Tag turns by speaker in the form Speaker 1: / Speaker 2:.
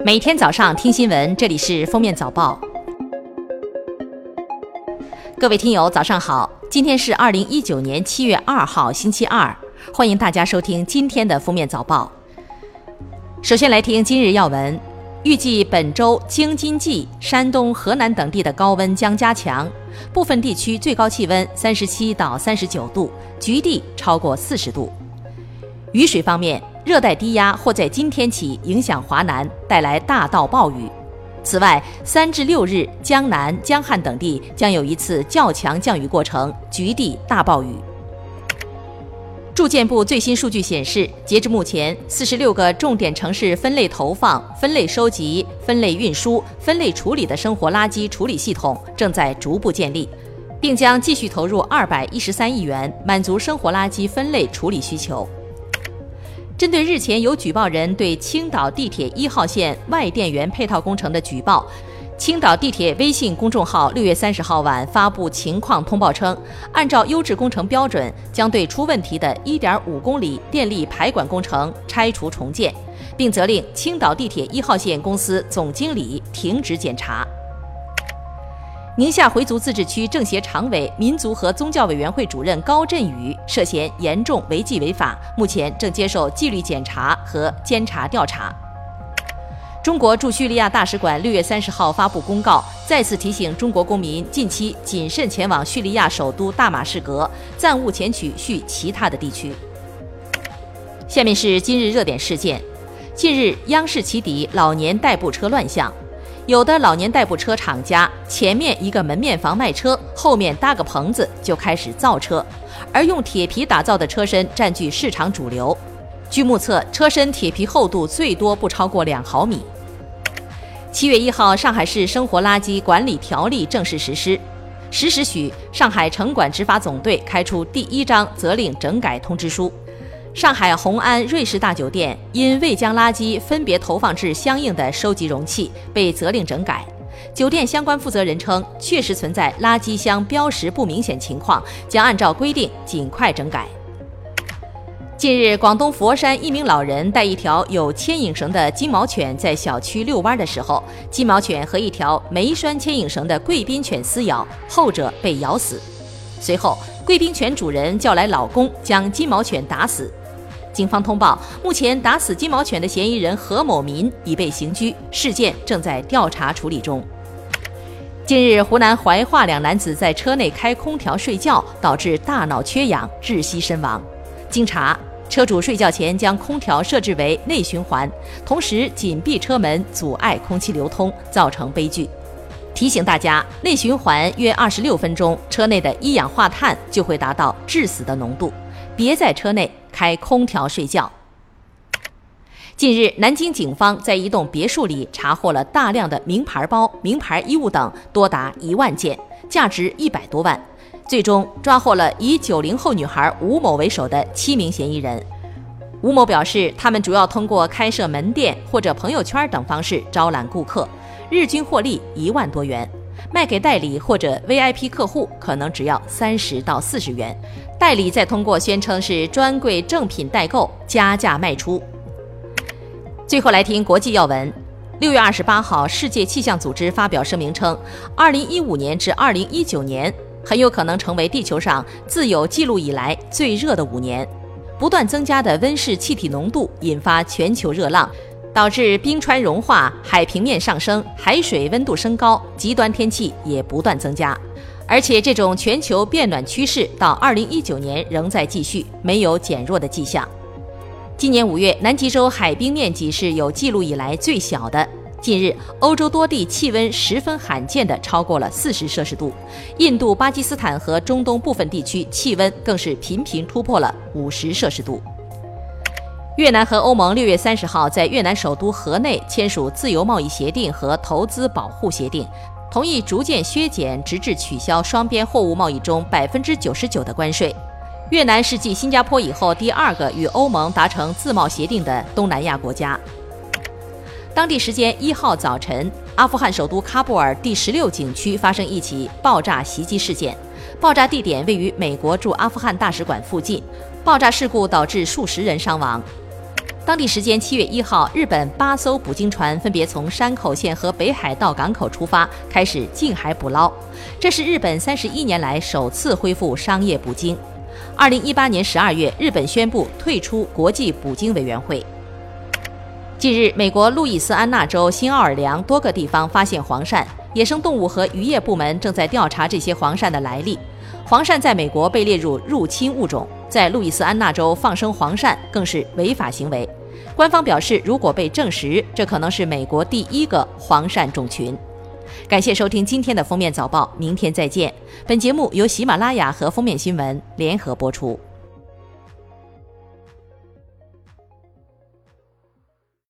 Speaker 1: 每天早上听新闻，这里是《封面早报》。各位听友，早上好！今天是二零一九年七月二号，星期二。欢迎大家收听今天的《封面早报》。首先来听今日要闻：预计本周京津冀、山东、河南等地的高温将加强，部分地区最高气温三十七到三十九度，局地超过四十度。雨水方面，热带低压或在今天起影响华南，带来大到暴雨。此外，三至六日，江南、江汉等地将有一次较强降雨过程，局地大暴雨。住建部最新数据显示，截至目前，四十六个重点城市分类投放、分类收集、分类运输、分类处理的生活垃圾处理系统正在逐步建立，并将继续投入二百一十三亿元，满足生活垃圾分类处理需求。针对日前有举报人对青岛地铁一号线外电源配套工程的举报，青岛地铁微信公众号六月三十号晚发布情况通报称，按照优质工程标准，将对出问题的一点五公里电力排管工程拆除重建，并责令青岛地铁一号线公司总经理停职检查。宁夏回族自治区政协常委、民族和宗教委员会主任高振宇涉嫌严重违纪违法，目前正接受纪律检查和监察调查。中国驻叙利亚大使馆六月三十号发布公告，再次提醒中国公民近期谨慎前往叙利亚首都大马士革，暂勿前去叙其他的地区。下面是今日热点事件：近日，央视起底老年代步车乱象。有的老年代步车厂家前面一个门面房卖车，后面搭个棚子就开始造车，而用铁皮打造的车身占据市场主流。据目测，车身铁皮厚度最多不超过两毫米。七月一号，上海市生活垃圾管理条例正式实施，十时许，上海城管执法总队开出第一张责令整改通知书。上海红安瑞士大酒店因未将垃圾分别投放至相应的收集容器，被责令整改。酒店相关负责人称，确实存在垃圾箱标识不明显情况，将按照规定尽快整改。近日，广东佛山一名老人带一条有牵引绳的金毛犬在小区遛弯的时候，金毛犬和一条没拴牵引绳的贵宾犬撕咬，后者被咬死。随后，贵宾犬主人叫来老公，将金毛犬打死。警方通报，目前打死金毛犬的嫌疑人何某民已被刑拘，事件正在调查处理中。近日，湖南怀化两男子在车内开空调睡觉，导致大脑缺氧窒息身亡。经查，车主睡觉前将空调设置为内循环，同时紧闭车门，阻碍空气流通，造成悲剧。提醒大家，内循环约二十六分钟，车内的一氧化碳就会达到致死的浓度，别在车内。开空调睡觉。近日，南京警方在一栋别墅里查获了大量的名牌包、名牌衣物等，多达一万件，价值一百多万。最终抓获了以九零后女孩吴某为首的七名嫌疑人。吴某表示，他们主要通过开设门店或者朋友圈等方式招揽顾客，日均获利一万多元。卖给代理或者 VIP 客户，可能只要三十到四十元。代理再通过宣称是专柜正品代购，加价卖出。最后来听国际要闻。六月二十八号，世界气象组织发表声明称，二零一五年至二零一九年很有可能成为地球上自有记录以来最热的五年。不断增加的温室气体浓度引发全球热浪。导致冰川融化、海平面上升、海水温度升高，极端天气也不断增加，而且这种全球变暖趋势到二零一九年仍在继续，没有减弱的迹象。今年五月，南极洲海冰面积是有记录以来最小的。近日，欧洲多地气温十分罕见的超过了四十摄氏度，印度、巴基斯坦和中东部分地区气温更是频频突破了五十摄氏度。越南和欧盟六月三十号在越南首都河内签署自由贸易协定和投资保护协定，同意逐渐削减直至取消双边货物贸易中百分之九十九的关税。越南是继新加坡以后第二个与欧盟达成自贸协定的东南亚国家。当地时间一号早晨，阿富汗首都喀布尔第十六景区发生一起爆炸袭击事件，爆炸地点位于美国驻阿富汗大使馆附近，爆炸事故导致数十人伤亡。当地时间七月一号，日本八艘捕鲸船分别从山口县和北海道港口出发，开始近海捕捞。这是日本三十一年来首次恢复商业捕鲸。二零一八年十二月，日本宣布退出国际捕鲸委员会。近日，美国路易斯安那州新奥尔良多个地方发现黄鳝，野生动物和渔业部门正在调查这些黄鳝的来历。黄鳝在美国被列入入侵物种，在路易斯安那州放生黄鳝更是违法行为。官方表示，如果被证实，这可能是美国第一个黄鳝种群。感谢收听今天的封面早报，明天再见。本节目由喜马拉雅和封面新闻联合播出。